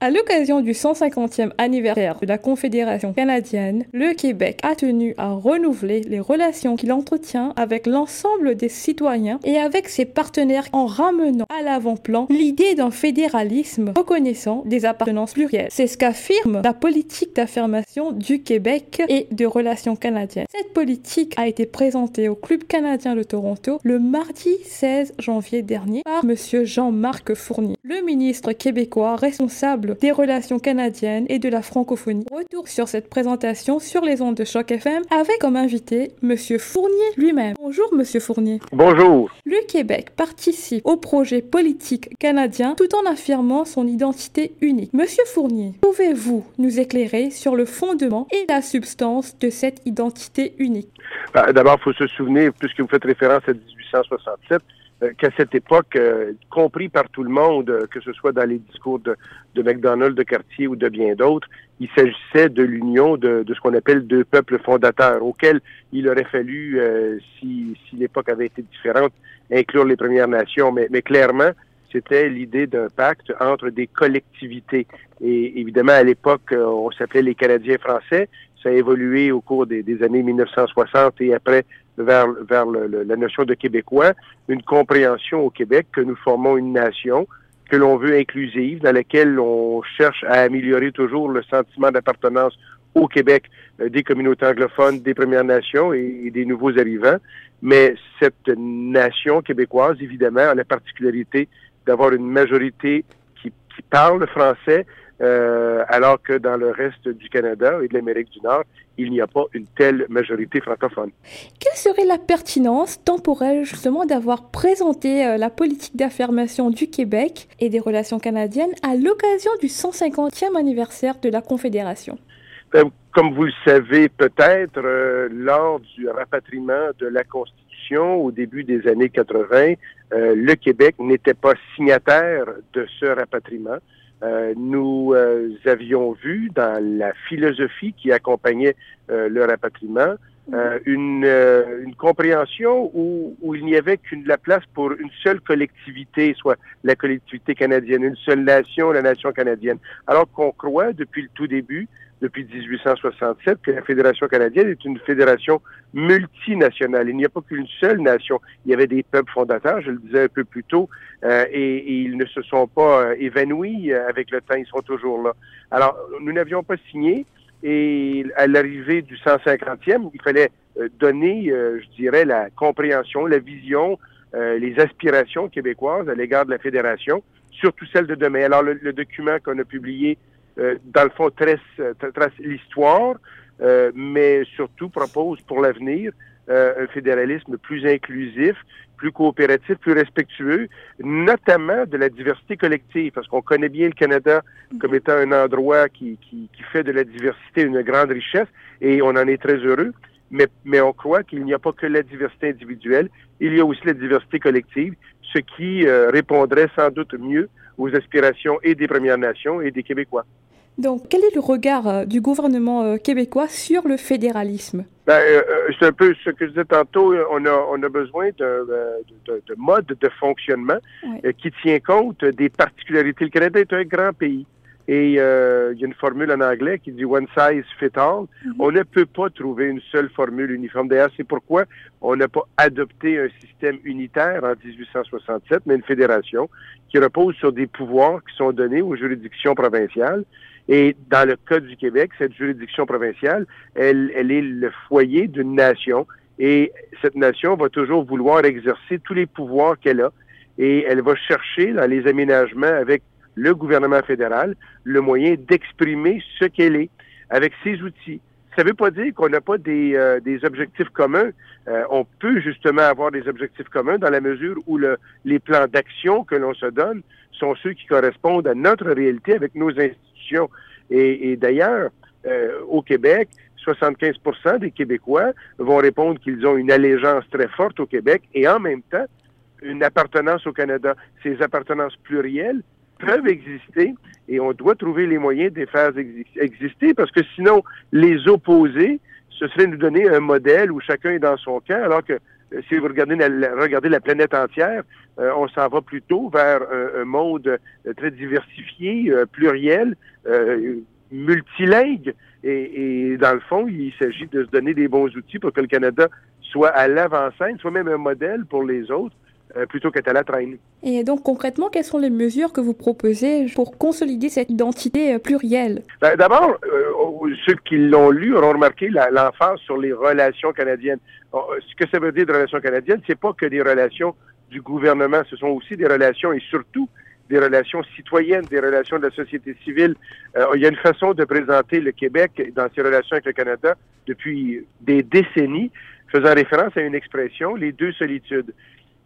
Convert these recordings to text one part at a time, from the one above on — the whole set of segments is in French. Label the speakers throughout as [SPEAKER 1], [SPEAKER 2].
[SPEAKER 1] À l'occasion du 150e anniversaire de la Confédération canadienne, le Québec a tenu à renouveler les relations qu'il entretient avec l'ensemble des citoyens et avec ses partenaires en ramenant à l'avant-plan l'idée d'un fédéralisme reconnaissant des appartenances plurielles. C'est ce qu'affirme la politique d'affirmation du Québec et de relations canadiennes. Cette politique a été présentée au Club canadien de Toronto le mardi 16 janvier dernier par M. Jean-Marc Fournier, le ministre québécois responsable des relations canadiennes et de la francophonie. Retour sur cette présentation sur les ondes de Choc FM avec comme invité Monsieur Fournier lui-même. Bonjour Monsieur Fournier.
[SPEAKER 2] Bonjour.
[SPEAKER 1] Le Québec participe au projet politique canadien tout en affirmant son identité unique. Monsieur Fournier, pouvez-vous nous éclairer sur le fondement et la substance de cette identité unique?
[SPEAKER 2] Ben, d'abord, il faut se souvenir, puisque vous faites référence à 1867, euh, qu'à cette époque, euh, compris par tout le monde, euh, que ce soit dans les discours de, de McDonald, de Cartier ou de bien d'autres, il s'agissait de l'union de, ce qu'on appelle deux peuples fondateurs, auxquels il aurait fallu, si, si l'époque avait été différente, inclure les Premières Nations. Mais, clairement, c'était l'idée d'un pacte entre des collectivités. Et évidemment, à l'époque, on s'appelait les Canadiens français. Ça a évolué au cours des années 1960 et après vers, vers le, la notion de Québécois, une compréhension au Québec que nous formons une nation que l'on veut inclusive, dans laquelle on cherche à améliorer toujours le sentiment d'appartenance au Québec euh, des communautés anglophones, des Premières Nations et, et, des nouveaux arrivants. Mais cette nation québécoise, évidemment, a la particularité d'avoir une majorité qui, qui parle français, euh, alors que dans le reste du Canada et de l'Amérique du Nord, il n'y a pas une telle majorité francophone.
[SPEAKER 1] Quelle serait la pertinence temporelle justement d'avoir présenté euh, la politique d'affirmation du Québec et des relations canadiennes à l'occasion du 150e anniversaire de la Confédération?
[SPEAKER 2] Ben, comme vous le savez peut-être, euh, lors du rapatriement de la Constitution au début des années 80, euh, le Québec n'était pas signataire de ce rapatriement. Euh, nous euh, avions vu dans la philosophie qui accompagnait euh, le rapatriement une, une, compréhension où, où il n'y avait qu'une la place pour une seule collectivité, soit la collectivité canadienne, une seule nation, la nation canadienne. Alors qu'on croit depuis le tout début depuis 1867 que la Fédération canadienne est une fédération multinationale. Il n'y a pas qu'une seule nation. Il y avait des peuples fondateurs, je le disais un peu plus tôt, euh, et, et, ils ne se sont pas euh, évanouis euh, avec le temps, ils sont toujours là. Alors, nous n'avions pas signé, et à l'arrivée du 150e, il fallait euh, donner, euh, je dirais, la compréhension, la vision, les aspirations québécoises à l'égard de la Fédération, surtout celle de demain. Alors, le, le document qu'on a publié euh, dans le fond, trace, trace l'histoire, euh, mais surtout propose pour l'avenir euh, un fédéralisme plus inclusif, plus coopératif, plus respectueux, notamment de la diversité collective, parce qu'on connaît bien le Canada comme étant un endroit qui, qui, qui, fait de la diversité une grande richesse, et on en est très heureux, mais, mais on croit qu'il n'y a pas que la diversité individuelle, il y a aussi la diversité collective, ce qui euh, répondrait sans doute mieux aux aspirations et des Premières Nations et des Québécois.
[SPEAKER 1] Donc, quel est le regard euh, du gouvernement euh, québécois sur le fédéralisme?
[SPEAKER 2] Ben, euh, c'est un peu ce que je disais tantôt. On a, on a besoin de, de, de mode de fonctionnement oui. qui tient compte des particularités. Le Canada est un grand pays. Et euh, il y a une formule en anglais qui dit one size fit all. Mm -hmm. On ne peut pas trouver une seule formule uniforme. D'ailleurs, c'est pourquoi on n'a pas adopté un système unitaire en 1867, mais une fédération qui repose sur des pouvoirs qui sont donnés aux juridictions provinciales. Et dans le cas du Québec, cette juridiction provinciale, elle, elle est le foyer d'une nation. Et cette nation va toujours vouloir exercer tous les pouvoirs qu'elle a. Et elle va chercher dans les aménagements avec le gouvernement fédéral le moyen d'exprimer ce qu'elle est avec ses outils. Ça ne veut pas dire qu'on n'a pas des, euh, des, objectifs communs. Euh, on peut justement avoir des objectifs communs dans la mesure où le, les plans d'action que l'on se donne sont ceux qui correspondent à notre réalité avec nos institutions. Et, d'ailleurs, euh, au Québec, 75% des Québécois vont répondre qu'ils ont une allégeance très forte au Québec et en même temps une appartenance au Canada. Ces appartenances plurielles peuvent exister et on doit trouver les moyens de les faire exister parce que sinon, les opposer, ce serait nous donner un modèle où chacun est dans son camp, alors que si vous regardez la, regardez la planète entière, on s'en va plutôt vers un, monde très diversifié, pluriel, multilingue. Et, et, dans le fond, il s'agit de se donner des bons outils pour que le Canada soit à l'avant-scène, soit même un modèle pour les autres. Euh, plutôt qu'être à la traîne.
[SPEAKER 1] Et donc concrètement, quelles sont les mesures que vous proposez pour consolider cette identité euh, plurielle?
[SPEAKER 2] Ben, D'abord, euh, ceux qui l'ont lu auront remarqué l'emphase sur les relations canadiennes. Ce que ça veut dire de relations canadiennes, c'est pas que des relations du gouvernement, ce sont aussi des relations et surtout des relations citoyennes, des relations de la société civile. il y a une façon de présenter le Québec dans ses relations avec le Canada depuis des décennies, faisant référence à une expression, les deux solitudes.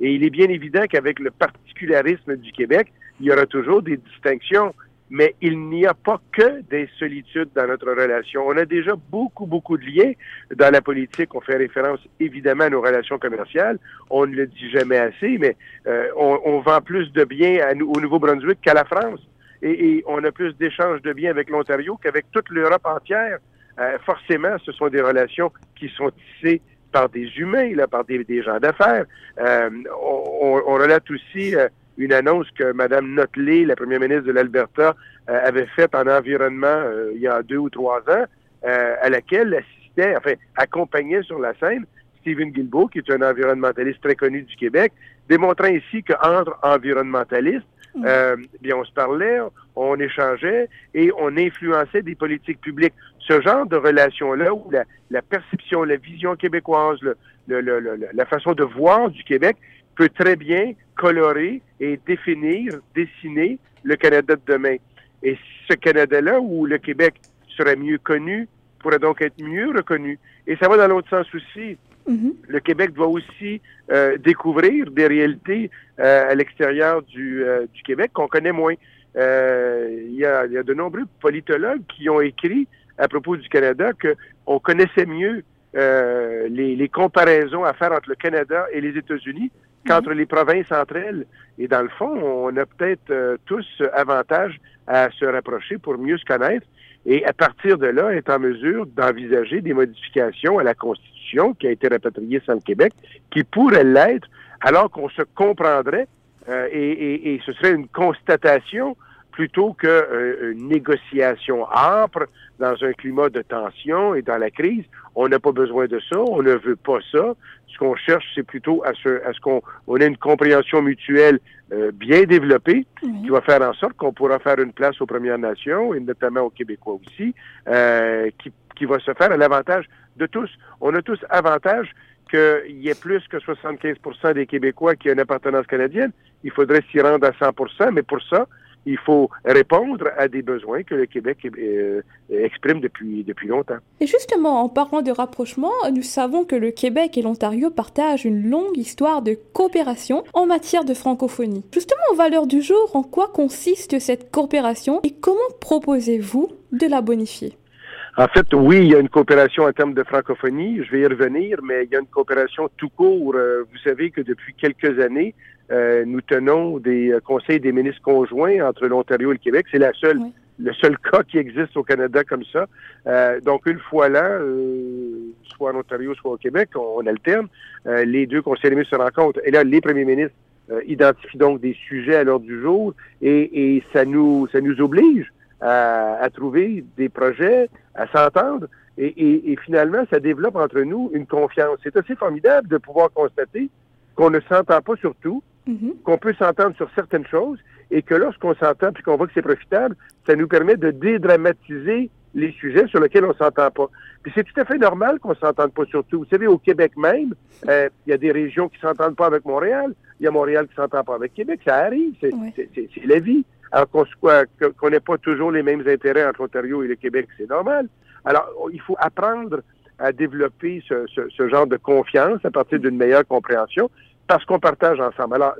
[SPEAKER 2] Et il est bien évident qu'avec le particularisme du Québec, il y aura toujours des distinctions, mais il n'y a pas que des solitudes dans notre relation. On a déjà beaucoup, beaucoup de liens dans la politique. On fait référence évidemment à nos relations commerciales. On ne le dit jamais assez, mais euh, on, vend plus de biens au Nouveau-Brunswick qu'à la France. Et, on a plus d'échanges de biens avec l'Ontario qu'avec toute l'Europe entière. Euh, forcément, ce sont des relations qui sont tissées par des humains, là, par des, gens d'affaires. Euh, on, on, relate aussi euh, une annonce que Mme Notley, la première ministre de l'Alberta, euh, avait faite en environnement il y a deux ou trois ans, à laquelle assistait, enfin, accompagnait sur la scène Stephen Guilbeault, qui est un environnementaliste très connu du Québec, démontrant ici qu'entre environnementalistes. Euh, bien, on se parlait, on échangeait et on influençait des politiques publiques. Ce genre de relation-là, où la, perception, la vision québécoise, la façon de voir du Québec peut très bien colorer et définir, dessiner le Canada de demain. Et ce Canada-là, où le Québec serait mieux connu, pourrait donc être mieux reconnu. Et ça va dans l'autre sens aussi. Le Québec doit aussi euh, découvrir des réalités euh, à l'extérieur du, euh, du, Québec qu'on connaît moins. Il y, a, de nombreux politologues qui ont écrit à propos du Canada qu'on connaissait mieux les, comparaisons à faire entre le Canada et les États-Unis qu'entre les provinces entre elles. Et dans le fond, on a peut-être tous avantage à se rapprocher pour mieux se connaître et à partir de là, être en mesure d'envisager des modifications à la Constitution qui a été rapatriée sans le Québec, qui pourrait l'être alors qu'on se comprendrait euh, et, ce serait une constatation plutôt qu'une euh, négociation âpre dans un climat de tension et dans la crise. On n'a pas besoin de ça, on ne veut pas ça. Ce qu'on cherche, c'est plutôt à ce, à ce qu'on on ait une compréhension mutuelle euh, bien développée qui va faire en sorte qu'on pourra faire une place aux Premières Nations et notamment aux Québécois aussi, euh, qui, qui va se faire à l'avantage de tous. On a tous avantage qu'il y ait plus que 75% des Québécois qui ont une appartenance canadienne. Il faudrait s'y rendre à 100% mais pour ça, il faut répondre à des besoins que le Québec euh, exprime depuis, depuis longtemps.
[SPEAKER 1] Et justement, en parlant de rapprochement, nous savons que le Québec et l'Ontario partagent une longue histoire de coopération en matière de francophonie. Justement, en valeur du jour, en quoi consiste cette coopération et comment proposez-vous de la bonifier?
[SPEAKER 2] En fait, oui, il y a une coopération en termes de francophonie, je vais y revenir, mais il y a une coopération tout court. Euh, vous savez que depuis quelques années, euh, nous tenons des euh, conseils des ministres conjoints entre l'Ontario et le Québec. C'est la seule, le seul cas qui existe au Canada comme ça. Euh, donc une fois là, soit en Ontario, soit au Québec, on, alterne. les deux conseils des ministres se rencontrent. Et là, les premiers ministres identifient donc des sujets à l'ordre du jour et, et, ça nous ça nous oblige à, à trouver des projets, à s'entendre. Et, et, et, finalement, ça développe entre nous une confiance. C'est assez formidable de pouvoir constater qu'on ne s'entend pas sur tout, Mm-hmm. qu'on peut s'entendre sur certaines choses et que lorsqu'on s'entend puis qu'on voit que c'est profitable, ça nous permet de dédramatiser les sujets sur lesquels on s'entend pas. Puis c'est tout à fait normal qu'on s'entende pas sur tout. Vous savez, au Québec même, euh, il y a des régions qui s'entendent pas avec Montréal, il y a Montréal qui s'entend pas avec Québec, ça arrive, c'est la vie. Alors qu'on n'ait pas toujours les mêmes intérêts entre l'Ontario et le Québec, c'est normal. Alors, il faut apprendre à développer ce, ce genre de confiance à partir d'une meilleure compréhension parce qu'on partage ensemble. Alors,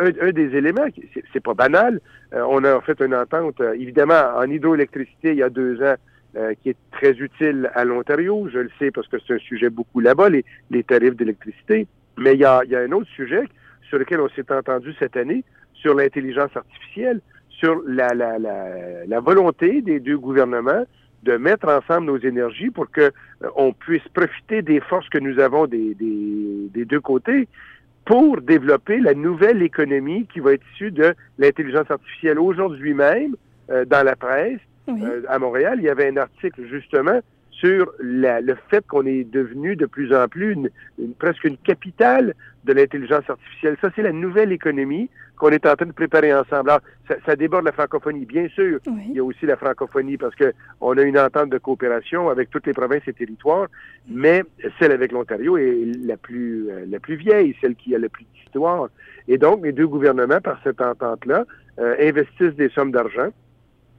[SPEAKER 2] un, des éléments, c'est pas banal, euh, on a fait une entente, euh, évidemment, en hydroélectricité il y a deux ans, euh, qui est très utile à l'Ontario. Je le sais parce que c'est un sujet beaucoup là-bas, les, les tarifs d'électricité. Mais il y, a, il y a un autre sujet sur lequel on s'est entendu cette année, sur l'intelligence artificielle, sur la, la, la, la volonté des deux gouvernements de mettre ensemble nos énergies pour que on puisse profiter des forces que nous avons des, des, des deux côtés pour développer la nouvelle économie qui va être issue de l'intelligence artificielle. Aujourd'hui même, dans la presse, à Montréal, il y avait un article justement sur le fait qu'on est devenu de plus en plus une, presque une capitale de l'intelligence artificielle. Ça, c'est la nouvelle économie qu'on est en train de préparer ensemble. Alors, ça, déborde la francophonie, bien sûr. Il y a aussi la francophonie parce que on a une entente de coopération avec toutes les provinces et territoires, mais celle avec l'Ontario est la plus euh, la plus vieille, celle qui a le plus d'histoire. Et donc, les deux gouvernements, par cette entente-là, euh, investissent des sommes d'argent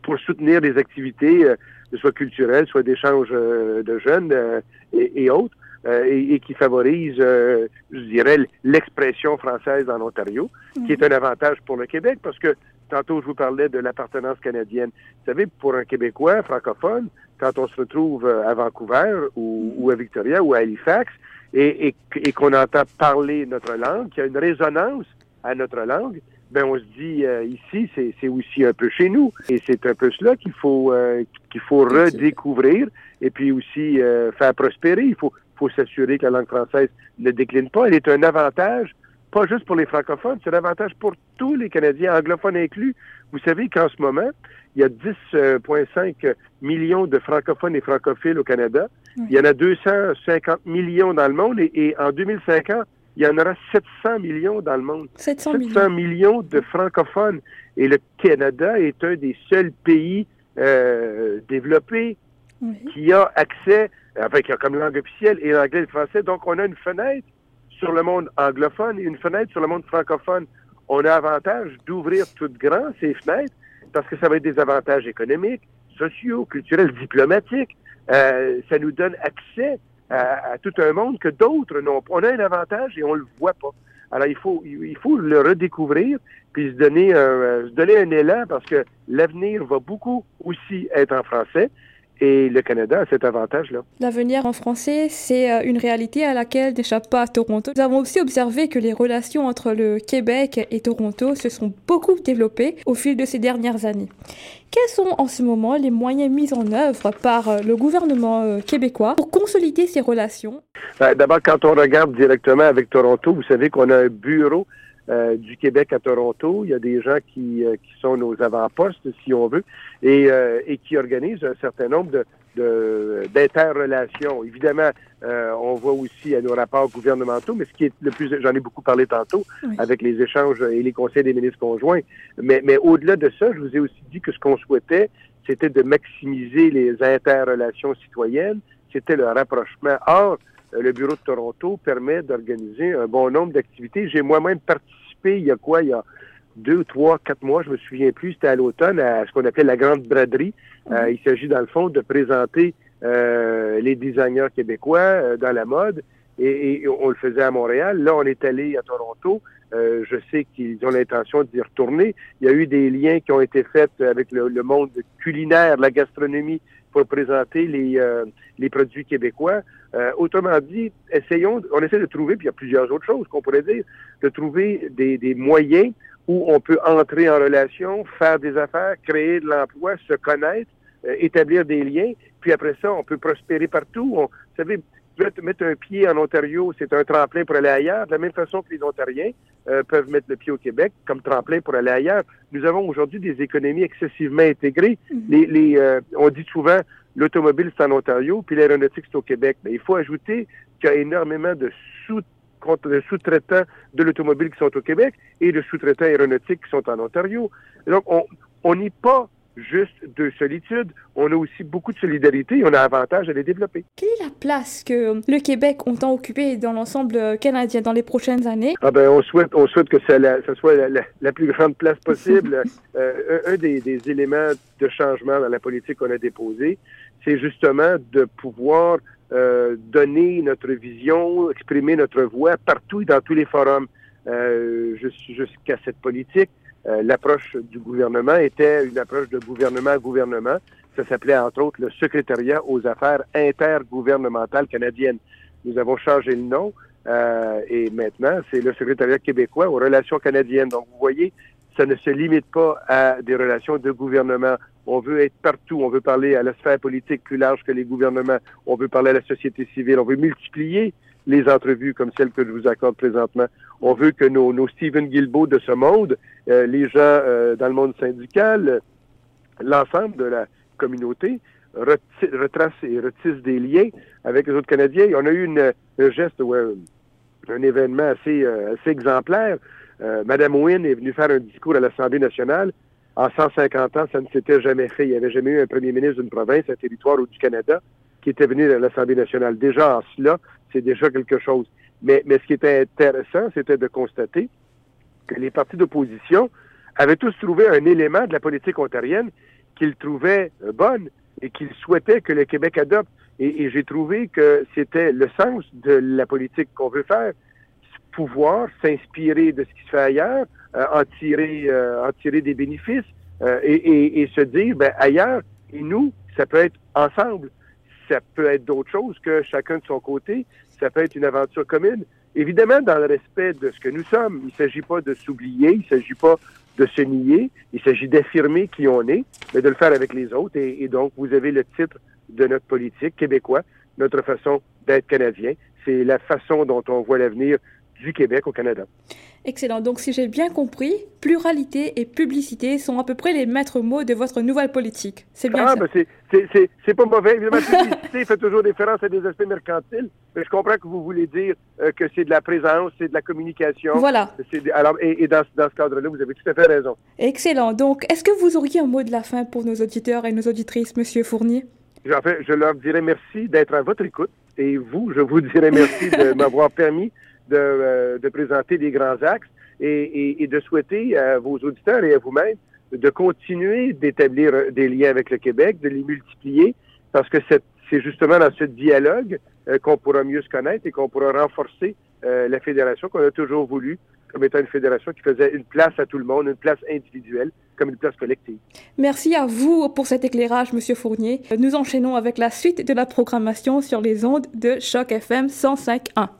[SPEAKER 2] pour soutenir des activités euh, soit culturel, soit d'échange euh, de jeunes euh, et, autres, euh, et, qui favorise, je dirais, l'expression française en Ontario, qui est un avantage pour le Québec, parce que tantôt je vous parlais de l'appartenance canadienne. Vous savez, pour un Québécois francophone, quand on se retrouve à Vancouver ou, à Victoria ou à Halifax, et, et qu'on entend parler notre langue, qu'il y a une résonance à notre langue, ben on se dit euh, ici c'est aussi un peu chez nous et c'est un peu cela qu'il faut euh, qu'il faut redécouvrir et puis aussi euh, faire prospérer. Il faut faut s'assurer que la langue française ne décline pas. Elle est un avantage pas juste pour les francophones, c'est un avantage pour tous les Canadiens, anglophones inclus. Vous savez qu'en ce moment, il y a 10,5 millions de francophones et francophiles au Canada. Il y en a 250 millions dans le monde et, et en 2050, il y en aura 700 millions dans le monde.
[SPEAKER 1] 700,
[SPEAKER 2] millions. de francophones. Et le Canada est un des seuls pays euh, développés qui a accès, enfin, qui a comme langue officielle et l'anglais et le français. Donc, on a une fenêtre sur le monde anglophone et une fenêtre sur le monde francophone. On a avantage d'ouvrir toutes grand ces fenêtres parce que ça va être des avantages économiques, sociaux, culturels, diplomatiques. Euh, ça nous donne accès à, tout un monde que d'autres n'ont pas. On a un avantage et on le voit pas. Alors, il faut, il faut le redécouvrir puis se donner, un, se donner un élan parce que l'avenir va beaucoup aussi être en français. Et le Canada a cet avantage-là.
[SPEAKER 1] L'avenir en français, c'est euh, une réalité à laquelle n'échappe pas Toronto. Nous avons aussi observé que les relations entre le Québec et Toronto se sont beaucoup développées au fil de ces dernières années. Quels sont en ce moment les moyens mis en œuvre par euh, le gouvernement euh, québécois pour consolider ces relations?
[SPEAKER 2] Ben, d'abord, quand on regarde directement avec Toronto, vous savez qu'on a un bureau euh, du Québec à Toronto. Il y a des gens qui, euh, qui sont nos avant-postes, si on veut, et, euh, et qui organisent un certain nombre de, d'interrelations. Évidemment, on voit aussi à nos rapports gouvernementaux, mais ce qui est le plus, j'en ai beaucoup parlé tantôt, avec les échanges et les conseils des ministres conjoints. Mais, mais au-delà de ça, je vous ai aussi dit que ce qu'on souhaitait, c'était de maximiser les interrelations citoyennes, c'était le rapprochement. Or, le bureau de Toronto permet d'organiser un bon nombre d'activités. J'ai moi-même participé il y a quoi, il y a deux, trois, quatre mois, je me souviens plus, c'était à l'automne, à ce qu'on appelle la Grande Braderie. Mhm. Euh, il s'agit, dans le fond, de présenter euh, les designers québécois euh, dans la mode. Et, on le faisait à Montréal. Là, on est allé à Toronto. Je sais qu'ils ont l'intention d'y retourner. Il y a eu des liens qui ont été faits avec le, monde culinaire, la gastronomie, pour présenter les, les produits québécois. Euh, autrement dit, essayons, on essaie de trouver, puis il y a plusieurs autres choses qu'on pourrait dire, de trouver des, moyens où on peut entrer en relation, faire des affaires, créer de l'emploi, se connaître, euh, établir des liens, puis après ça, on peut prospérer partout. Vous savez, mettre un pied en Ontario, c'est un tremplin pour aller ailleurs, de la même façon que les Ontariens euh, peuvent mettre le pied au Québec comme tremplin pour aller ailleurs. Nous avons aujourd'hui des économies excessivement intégrées. Mm-hmm. Les, les on dit souvent l'automobile, c'est en Ontario, puis l'aéronautique, c'est au Québec. Mais il faut ajouter qu'il y a énormément de sous sous-traitants de l'automobile qui sont au Québec et de sous-traitants aéronautiques qui sont en Ontario. donc, on n'est pas juste de solitude, on a aussi beaucoup de solidarité et on a avantage à les développer.
[SPEAKER 1] Quelle est la place que le Québec entend occuper dans l'ensemble canadien dans les prochaines années?
[SPEAKER 2] Ah ben, on souhaite, on souhaite que ça, soit la, plus grande place possible. euh, un, des, des, éléments de changement dans la politique qu'on a déposé, c'est justement de pouvoir euh, donner notre vision, exprimer notre voix partout et dans tous les forums. Euh, jusqu'à cette politique, euh, l'approche du gouvernement était une approche de gouvernement à gouvernement. Ça s'appelait entre autres le secrétariat aux affaires intergouvernementales canadiennes. Nous avons changé le nom euh, et maintenant c'est le secrétariat québécois aux relations canadiennes. Donc vous voyez, ça ne se limite pas à des relations de gouvernement On veut être partout. On veut parler à la sphère politique plus large que les gouvernements. On veut parler à la société civile. On veut multiplier les entrevues comme celles que je vous accorde présentement. On veut que nos, nos Stephen Guilbeault de ce monde, euh, les gens euh, dans le monde syndical, l'ensemble de la communauté, retracent et retissent des liens avec les autres Canadiens. On a eu une, un geste, ouais, un événement assez, euh, assez exemplaire. Madame Wynne est venue faire un discours à l'Assemblée nationale. En 150 ans, ça ne s'était jamais fait. Il n'y avait jamais eu un premier ministre d'une province, un territoire ou du Canada qui était venu à l'Assemblée nationale. Déjà en cela, c'est déjà quelque chose. Mais, mais ce qui était intéressant, c'était de constater que les partis d'opposition avaient tous trouvé un élément de la politique ontarienne qu'ils trouvaient euh, bonne et qu'ils souhaitaient que le Québec adopte. Et, j'ai trouvé que c'était le sens de la politique qu'on veut faire, pouvoir s'inspirer de ce qui se fait ailleurs, euh, en tirer euh, en tirer des bénéfices et, et, se dire ben ailleurs et nous ça peut être ensemble ça peut être d'autres choses que chacun de son côté. Ça peut être une aventure commune. Évidemment, dans le respect de ce que nous sommes. Il ne s'agit pas de s'oublier, il ne s'agit pas de se nier, il s'agit d'affirmer qui on est, mais de le faire avec les autres. Et, donc, vous avez le titre de notre politique québécois, notre façon d'être canadien. C'est la façon dont on voit l'avenir du Québec au Canada.
[SPEAKER 1] Excellent. Donc, si j'ai bien compris, pluralité et publicité sont à peu près les maîtres mots de votre nouvelle politique. C'est bien ah,
[SPEAKER 2] ça. Ben c'est pas mauvais. Évidemment, publicité fait toujours référence à des aspects mercantiles, mais je comprends que vous voulez dire euh, que c'est de la présence, c'est de la communication.
[SPEAKER 1] Voilà.
[SPEAKER 2] alors, et, dans, dans ce cadre-là, vous avez tout à fait raison.
[SPEAKER 1] Excellent. Donc, est-ce que vous auriez un mot de la fin pour nos auditeurs et nos auditrices, Monsieur Fournier?
[SPEAKER 2] En fait, je leur dirais merci d'être à votre écoute. Et vous, je vous dirais merci de m'avoir permis de, euh, de présenter des grands axes et, de souhaiter à vos auditeurs et à vous-même de continuer d'établir des liens avec le Québec, de les multiplier, parce que c'est justement dans ce dialogue euh, qu'on pourra mieux se connaître et qu'on pourra renforcer euh, la fédération qu'on a toujours voulu comme étant une fédération qui faisait une place à tout le monde, une place individuelle comme une place collective.
[SPEAKER 1] Merci à vous pour cet éclairage, Monsieur Fournier. Nous enchaînons avec la suite de la programmation sur les ondes de Choc FM 105.1.